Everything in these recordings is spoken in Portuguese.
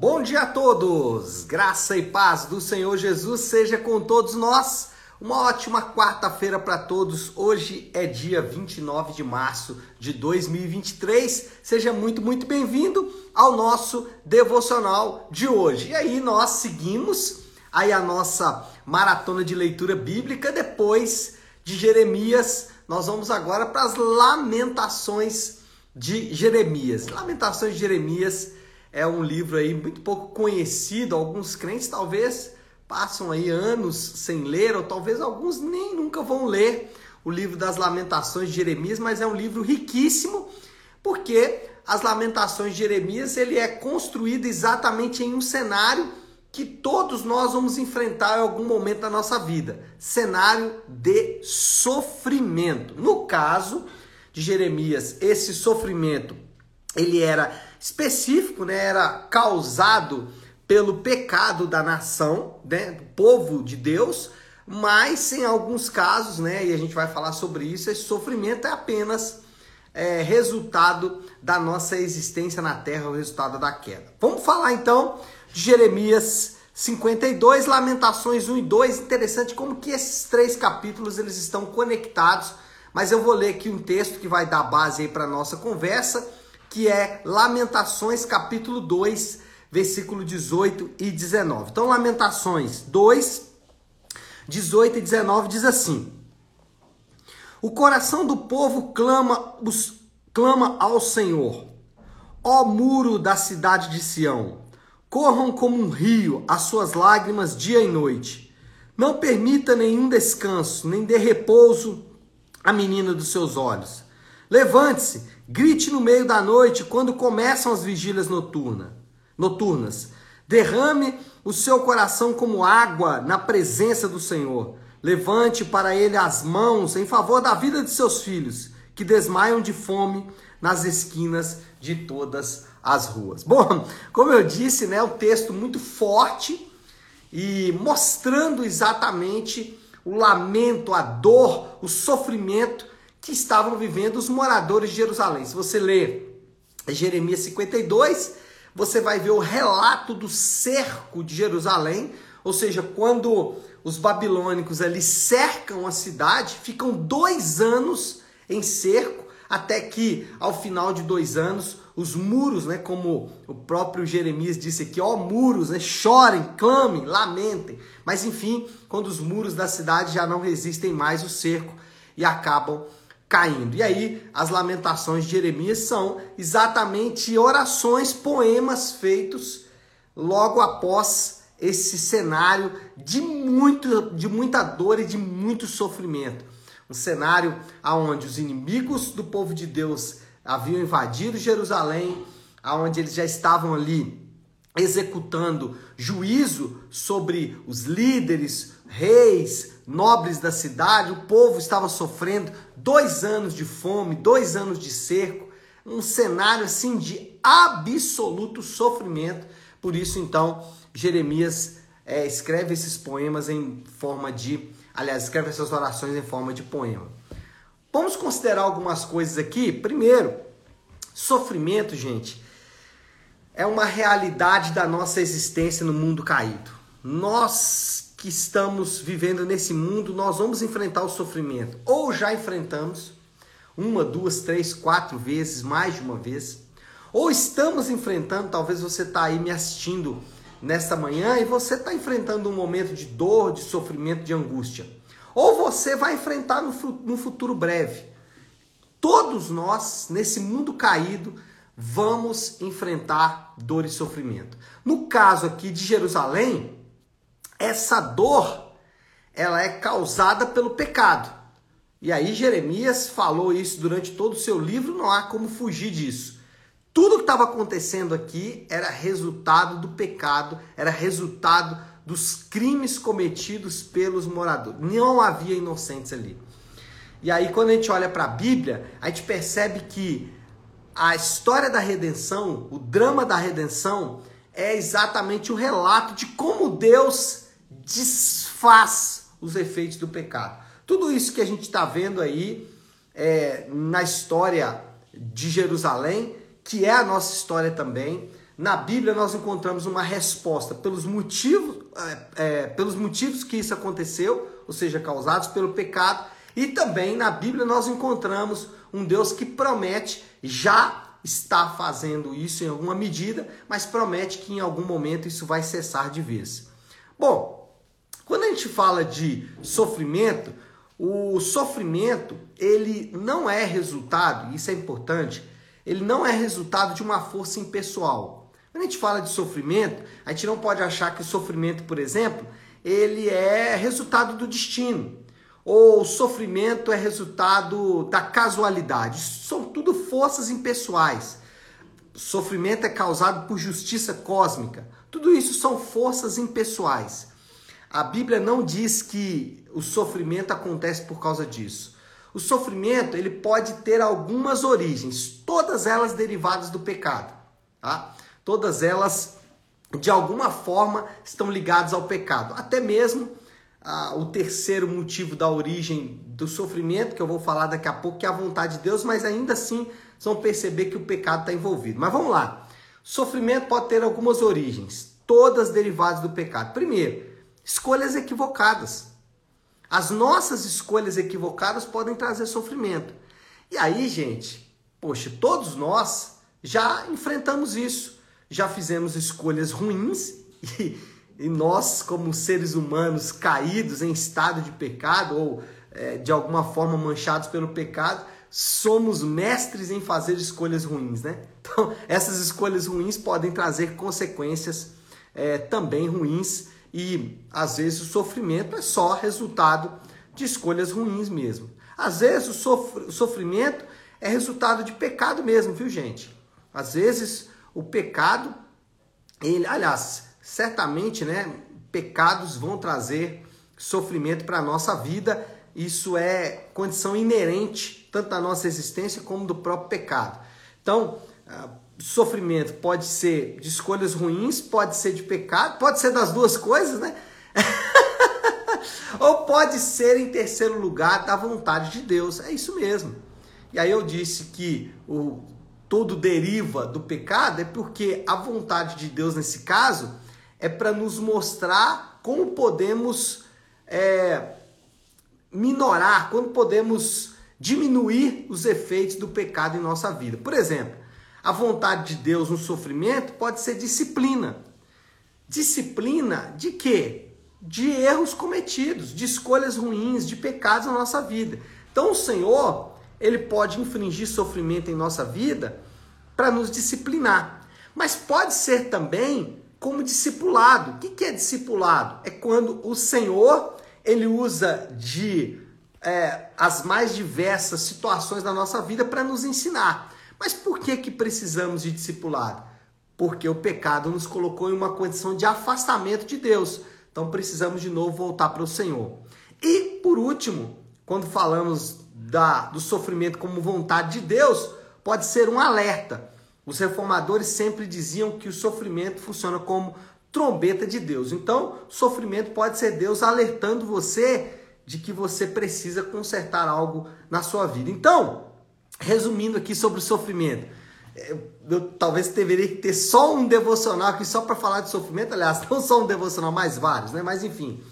Bom dia a todos! Graça e paz do Senhor Jesus seja com todos nós. Uma ótima quarta-feira para todos. Hoje é dia 29 de março de 2023. Seja muito, muito bem-vindo ao nosso devocional de hoje. E aí nós seguimos aí a nossa maratona de leitura bíblica depois de Jeremias. Nós vamos agora para as lamentações de Jeremias. Lamentações de Jeremias é um livro aí muito pouco conhecido, alguns crentes talvez passam aí anos sem ler, ou talvez alguns nem nunca vão ler o livro das Lamentações de Jeremias, mas é um livro riquíssimo, porque as Lamentações de Jeremias ele é construído exatamente em um cenário que todos nós vamos enfrentar em algum momento da nossa vida, cenário de sofrimento. No caso de Jeremias, esse sofrimento ele era específico, né, era causado pelo pecado da nação, né, do povo de Deus, mas em alguns casos, né, e a gente vai falar sobre isso, esse sofrimento é apenas é, resultado da nossa existência na terra, o resultado da queda. Vamos falar então de Jeremias 52, Lamentações 1 e 2. Interessante como que esses três capítulos eles estão conectados, mas eu vou ler aqui um texto que vai dar base aí para nossa conversa que é Lamentações capítulo 2, versículo 18 e 19. Então, Lamentações 2, 18 e 19 diz assim: O coração do povo clama, os, clama ao Senhor, ó muro da cidade de Sião, corram como um rio as suas lágrimas dia e noite. Não permita nenhum descanso, nem dê repouso à menina dos seus olhos. Levante-se, grite no meio da noite quando começam as vigílias noturna, noturnas. Derrame o seu coração como água na presença do Senhor. Levante para ele as mãos em favor da vida de seus filhos, que desmaiam de fome nas esquinas de todas as ruas. Bom, como eu disse, né, um texto muito forte e mostrando exatamente o lamento, a dor, o sofrimento que estavam vivendo os moradores de Jerusalém. Se você ler Jeremias 52, você vai ver o relato do cerco de Jerusalém, ou seja, quando os babilônicos ali cercam a cidade, ficam dois anos em cerco, até que ao final de dois anos os muros, né, como o próprio Jeremias disse aqui, ó muros, né, chorem, clamem, lamentem. Mas enfim, quando os muros da cidade já não resistem mais o cerco e acabam caindo. E aí, as lamentações de Jeremias são exatamente orações, poemas feitos logo após esse cenário de, muito, de muita dor e de muito sofrimento. Um cenário onde os inimigos do povo de Deus haviam invadido Jerusalém, onde eles já estavam ali executando juízo sobre os líderes, reis, nobres da cidade, o povo estava sofrendo dois anos de fome, dois anos de cerco, um cenário assim de absoluto sofrimento. Por isso, então, Jeremias é, escreve esses poemas em forma de, aliás, escreve essas orações em forma de poema. Vamos considerar algumas coisas aqui. Primeiro, sofrimento, gente, é uma realidade da nossa existência no mundo caído. Nós que estamos vivendo nesse mundo, nós vamos enfrentar o sofrimento. Ou já enfrentamos, uma, duas, três, quatro vezes, mais de uma vez. Ou estamos enfrentando, talvez você está aí me assistindo nesta manhã e você está enfrentando um momento de dor, de sofrimento, de angústia. Ou você vai enfrentar no, futuro breve. Todos nós, nesse mundo caído, vamos enfrentar dor e sofrimento. No caso aqui de Jerusalém, essa dor ela é causada pelo pecado. E aí Jeremias falou isso durante todo o seu livro, não há como fugir disso. Tudo que estava acontecendo aqui era resultado do pecado, era resultado dos crimes cometidos pelos moradores. Não havia inocentes ali. E aí, quando a gente olha para a Bíblia, a gente percebe que a história da redenção, o drama da redenção, é exatamente o relato de como Deus desfaz os efeitos do pecado. Tudo isso que a gente está vendo aí é, na história de Jerusalém, que é a nossa história também, na Bíblia nós encontramos uma resposta pelos motivos, é, é, pelos motivos que isso aconteceu, ou seja, causados pelo pecado, e também na Bíblia nós encontramos um Deus que promete, já está fazendo isso em alguma medida, mas promete que em algum momento isso vai cessar de vez. Bom, quando a gente fala de sofrimento, o sofrimento ele não é resultado, isso é importante, ele não é resultado de uma força impessoal. Quando a gente fala de sofrimento, a gente não pode achar que o sofrimento, por exemplo, ele é resultado do destino. Ou o sofrimento é resultado da casualidade. São tudo forças impessoais. Sofrimento é causado por justiça cósmica. Tudo isso são forças impessoais. A Bíblia não diz que o sofrimento acontece por causa disso. O sofrimento ele pode ter algumas origens, todas elas derivadas do pecado. Tá? todas elas de alguma forma estão ligadas ao pecado. Até mesmo ah, o terceiro motivo da origem do sofrimento, que eu vou falar daqui a pouco, que é a vontade de Deus, mas ainda assim vão perceber que o pecado está envolvido. Mas vamos lá. Sofrimento pode ter algumas origens, todas derivadas do pecado. Primeiro, escolhas equivocadas. As nossas escolhas equivocadas podem trazer sofrimento. E aí, gente, poxa, todos nós já enfrentamos isso já fizemos escolhas ruins e, e nós, como seres humanos caídos em estado de pecado ou é, de alguma forma manchados pelo pecado, somos mestres em fazer escolhas ruins, né? Então, essas escolhas ruins podem trazer consequências é, também ruins e às vezes o sofrimento é só resultado de escolhas ruins mesmo. Às vezes o sofrimento é resultado de pecado mesmo, viu gente? Às vezes o pecado, ele, aliás, certamente, né, pecados vão trazer sofrimento para a nossa vida. Isso é condição inerente tanto da nossa existência como do próprio pecado. Então, ah, sofrimento pode ser de escolhas ruins, pode ser de pecado, pode ser das duas coisas, né? Ou pode ser, em terceiro lugar, da vontade de Deus. É isso mesmo. E aí eu disse que o todo deriva do pecado, é porque a vontade de Deus nesse caso é para nos mostrar como podemos é, minorar, como podemos diminuir os efeitos do pecado em nossa vida. Por exemplo, a vontade de Deus no sofrimento pode ser disciplina. Disciplina de quê? De erros cometidos, de escolhas ruins, de pecados na nossa vida. Então o Senhor, ele pode infringir sofrimento em nossa vida para nos disciplinar. Mas pode ser também como discipulado. O que é discipulado? É quando o Senhor ele usa de é, as mais diversas situações da nossa vida para nos ensinar. Mas por que, que precisamos de discipulado? Porque o pecado nos colocou em uma condição de afastamento de Deus. Então precisamos de novo voltar para o Senhor. E por último, quando falamos da, do sofrimento como vontade de Deus, pode ser um alerta. Os reformadores sempre diziam que o sofrimento funciona como trombeta de Deus. Então, sofrimento pode ser Deus alertando você de que você precisa consertar algo na sua vida. Então, resumindo aqui sobre o sofrimento, eu, eu talvez deveria ter só um devocional aqui só para falar de sofrimento, aliás, não só um devocional, mais vários, né? Mas enfim,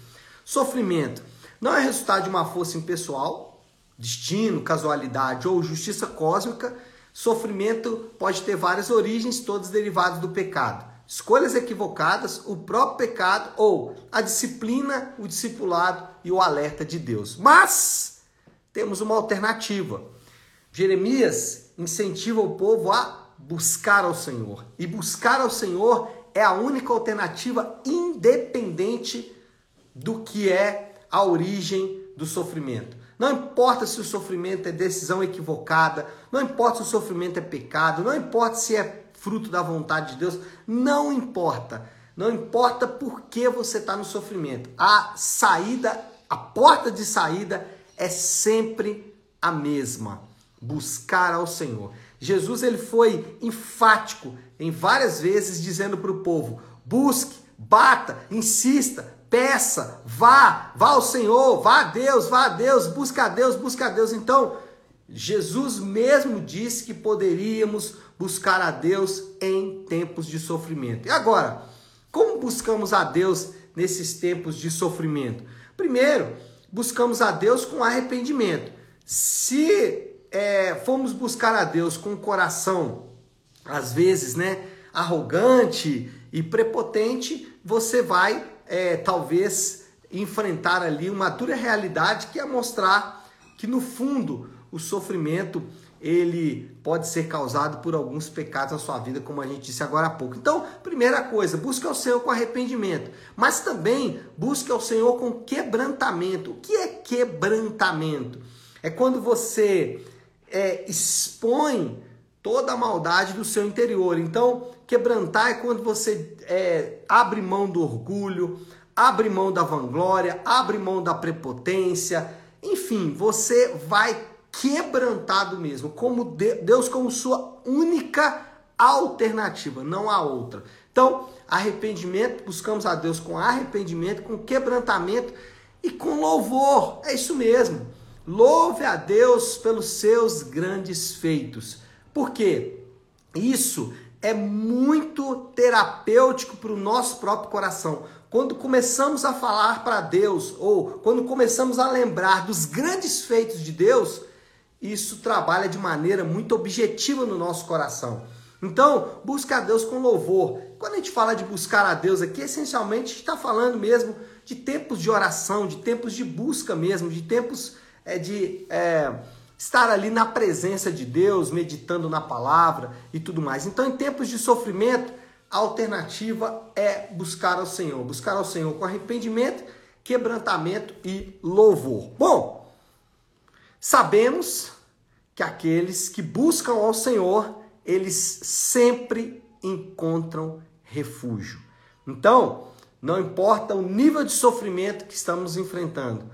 sofrimento não é resultado de uma força impessoal, destino, casualidade ou justiça cósmica, Sofrimento pode ter várias origens, todas derivadas do pecado. Escolhas equivocadas, o próprio pecado ou a disciplina, o discipulado e o alerta de Deus. Mas temos uma alternativa. Jeremias incentiva o povo a buscar ao Senhor. E buscar ao Senhor é a única alternativa independente do que é a origem do sofrimento. Não importa se o sofrimento é decisão equivocada, não importa se o sofrimento é pecado, não importa se é fruto da vontade de Deus, não importa. Não importa por que você está no sofrimento. A saída, a porta de saída é sempre a mesma: buscar ao Senhor. Jesus ele foi enfático em várias vezes dizendo para o povo: busque, bata, insista, peça, vá, vá ao Senhor, vá a Deus, vá a Deus, busca a Deus, busca a Deus. Então, Jesus mesmo disse que poderíamos buscar a Deus em tempos de sofrimento. E agora, como buscamos a Deus nesses tempos de sofrimento? Primeiro, buscamos a Deus com arrependimento. Se é, formos buscar a Deus com o coração, às vezes, né, arrogante e prepotente, você vai é, talvez enfrentar ali uma dura realidade que é mostrar que no fundo o sofrimento ele pode ser causado por alguns pecados na sua vida, como a gente disse agora há pouco. Então, primeira coisa, busque ao Senhor com arrependimento, mas também busque ao Senhor com quebrantamento. O que é quebrantamento? É quando você é, expõe toda a maldade do seu interior. Então, quebrantar é quando você é, abre mão do orgulho, abre mão da vanglória, abre mão da prepotência, enfim, você vai quebrantado mesmo, como Deus como sua única alternativa, não há outra. Então, arrependimento, buscamos a Deus com arrependimento, com quebrantamento e com louvor. É isso mesmo. Louve a Deus pelos seus grandes feitos. Por quê? Isso é muito terapêutico para o nosso próprio coração. Quando começamos a falar para Deus, ou quando começamos a lembrar dos grandes feitos de Deus, isso trabalha de maneira muito objetiva no nosso coração. Então, busque a Deus com louvor. Quando a gente fala de buscar a Deus aqui, essencialmente a gente está falando mesmo de tempos de oração, de tempos de busca mesmo, de tempos é, de é, estar ali na presença de Deus, meditando na palavra e tudo mais. Então, em tempos de sofrimento, a alternativa é buscar ao Senhor. Buscar ao Senhor com arrependimento, quebrantamento e louvor. Bom, Sabemos que aqueles que buscam ao Senhor, eles sempre encontram refúgio. Então, não importa o nível de sofrimento que estamos enfrentando,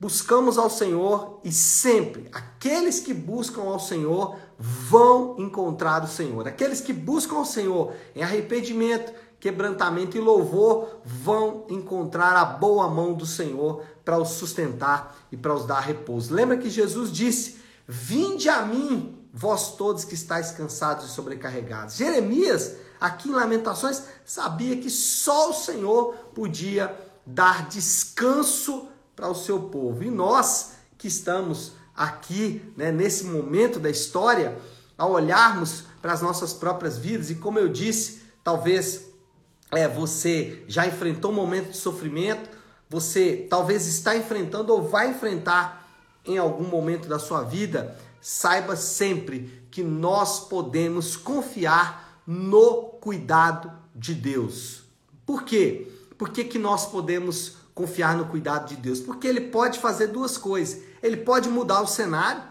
buscamos ao Senhor e sempre aqueles que buscam ao Senhor vão encontrar o Senhor. Aqueles que buscam ao Senhor em arrependimento, quebrantamento e louvor vão encontrar a boa mão do Senhor para os sustentar e para os dar repouso. Lembra que Jesus disse: Vinde a mim, vós todos que estáis cansados e sobrecarregados. Jeremias, aqui em Lamentações, sabia que só o Senhor podia dar descanso para o seu povo. E nós que estamos aqui, né, nesse momento da história, ao olharmos para as nossas próprias vidas, e como eu disse, talvez é, você já enfrentou um momento de sofrimento, você talvez está enfrentando ou vai enfrentar em algum momento da sua vida, saiba sempre que nós podemos confiar no cuidado de Deus. Por quê? Por que, que nós podemos confiar no cuidado de Deus? Porque ele pode fazer duas coisas. Ele pode mudar o cenário,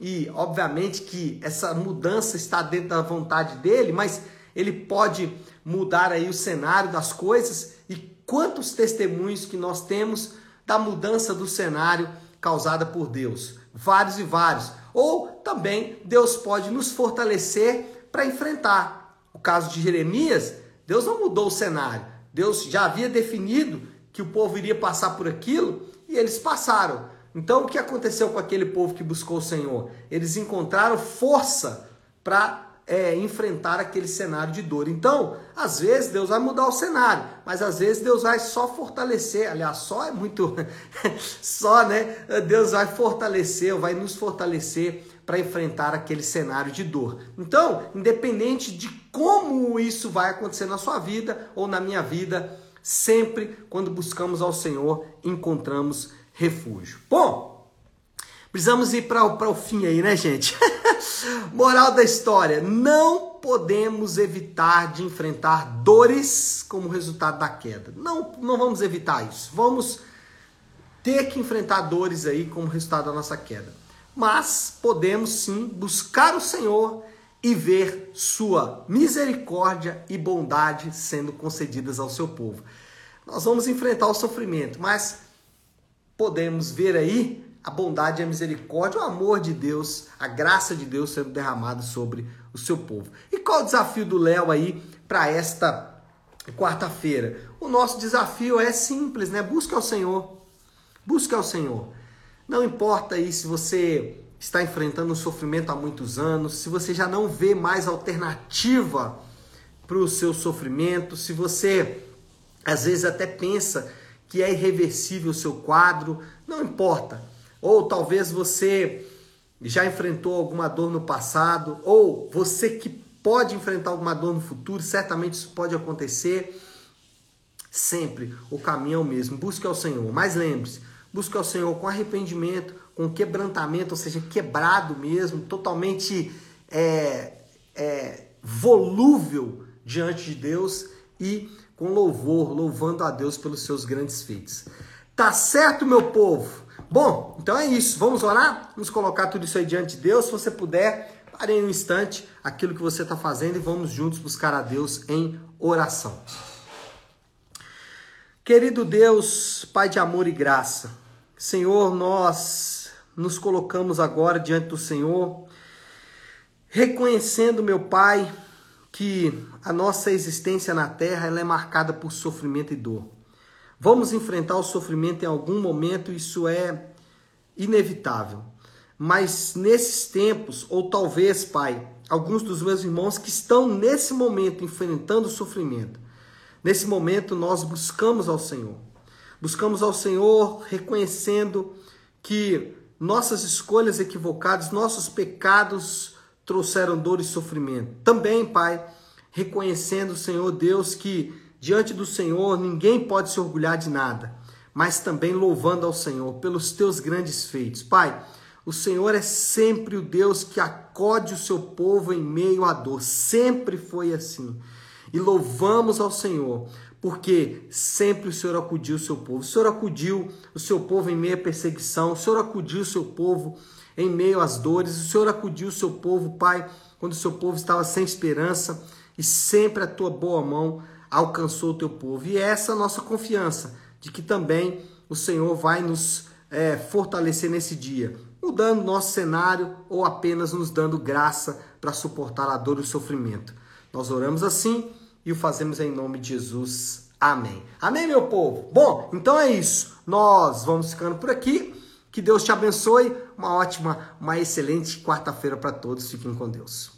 e obviamente que essa mudança está dentro da vontade dele, mas ele pode mudar aí o cenário das coisas e quantos testemunhos que nós temos da mudança do cenário causada por Deus. Vários e vários. Ou também Deus pode nos fortalecer para enfrentar. O caso de Jeremias, Deus não mudou o cenário. Deus já havia definido que o povo iria passar por aquilo e eles passaram. Então o que aconteceu com aquele povo que buscou o Senhor? Eles encontraram força para é, enfrentar aquele cenário de dor. Então, às vezes Deus vai mudar o cenário, mas às vezes Deus vai só fortalecer. Aliás, só é muito. só, né? Deus vai fortalecer, vai nos fortalecer para enfrentar aquele cenário de dor. Então, independente de como isso vai acontecer na sua vida ou na minha vida, sempre quando buscamos ao Senhor, encontramos refúgio. Bom, precisamos ir para o fim aí, né, gente? Moral da história: não podemos evitar de enfrentar dores como resultado da queda. Não, não vamos evitar isso. Vamos ter que enfrentar dores aí como resultado da nossa queda. Mas podemos sim buscar o Senhor e ver sua misericórdia e bondade sendo concedidas ao seu povo. Nós vamos enfrentar o sofrimento, mas podemos ver aí a bondade a misericórdia, o amor de Deus, a graça de Deus sendo derramado sobre o seu povo. E qual o desafio do Léo aí para esta quarta-feira? O nosso desafio é simples, né? Busca o Senhor. Busca o Senhor. Não importa aí se você está enfrentando um sofrimento há muitos anos, se você já não vê mais alternativa para o seu sofrimento, se você às vezes até pensa que é irreversível o seu quadro, não importa. Ou talvez você já enfrentou alguma dor no passado, ou você que pode enfrentar alguma dor no futuro, certamente isso pode acontecer. Sempre o caminho é o mesmo, busque ao Senhor. Mas lembre-se, busque ao Senhor com arrependimento, com quebrantamento, ou seja, quebrado mesmo, totalmente é, é, volúvel diante de Deus e com louvor, louvando a Deus pelos seus grandes feitos. Tá certo, meu povo? Bom, então é isso. Vamos orar? Vamos colocar tudo isso aí diante de Deus. Se você puder, pare um instante aquilo que você está fazendo e vamos juntos buscar a Deus em oração. Querido Deus, Pai de amor e graça, Senhor, nós nos colocamos agora diante do Senhor, reconhecendo, meu Pai, que a nossa existência na terra ela é marcada por sofrimento e dor. Vamos enfrentar o sofrimento em algum momento, isso é inevitável. Mas nesses tempos, ou talvez, Pai, alguns dos meus irmãos que estão nesse momento enfrentando o sofrimento, nesse momento nós buscamos ao Senhor. Buscamos ao Senhor reconhecendo que nossas escolhas equivocadas, nossos pecados trouxeram dor e sofrimento. Também, Pai, reconhecendo, Senhor Deus, que diante do Senhor ninguém pode se orgulhar de nada, mas também louvando ao Senhor pelos teus grandes feitos. Pai, o Senhor é sempre o Deus que acode o seu povo em meio à dor, sempre foi assim. E louvamos ao Senhor porque sempre o Senhor acudiu o seu povo. O Senhor acudiu o seu povo em meio à perseguição, o Senhor acudiu o seu povo em meio às dores, o Senhor acudiu o seu povo, Pai, quando o seu povo estava sem esperança, e sempre a tua boa mão alcançou o teu povo. E é essa a nossa confiança de que também o Senhor vai nos é, fortalecer nesse dia, mudando nosso cenário ou apenas nos dando graça para suportar a dor e o sofrimento. Nós oramos assim e o fazemos em nome de Jesus. Amém. Amém, meu povo? Bom, então é isso. Nós vamos ficando por aqui. Que Deus te abençoe. Uma ótima, uma excelente quarta-feira para todos. Fiquem com Deus.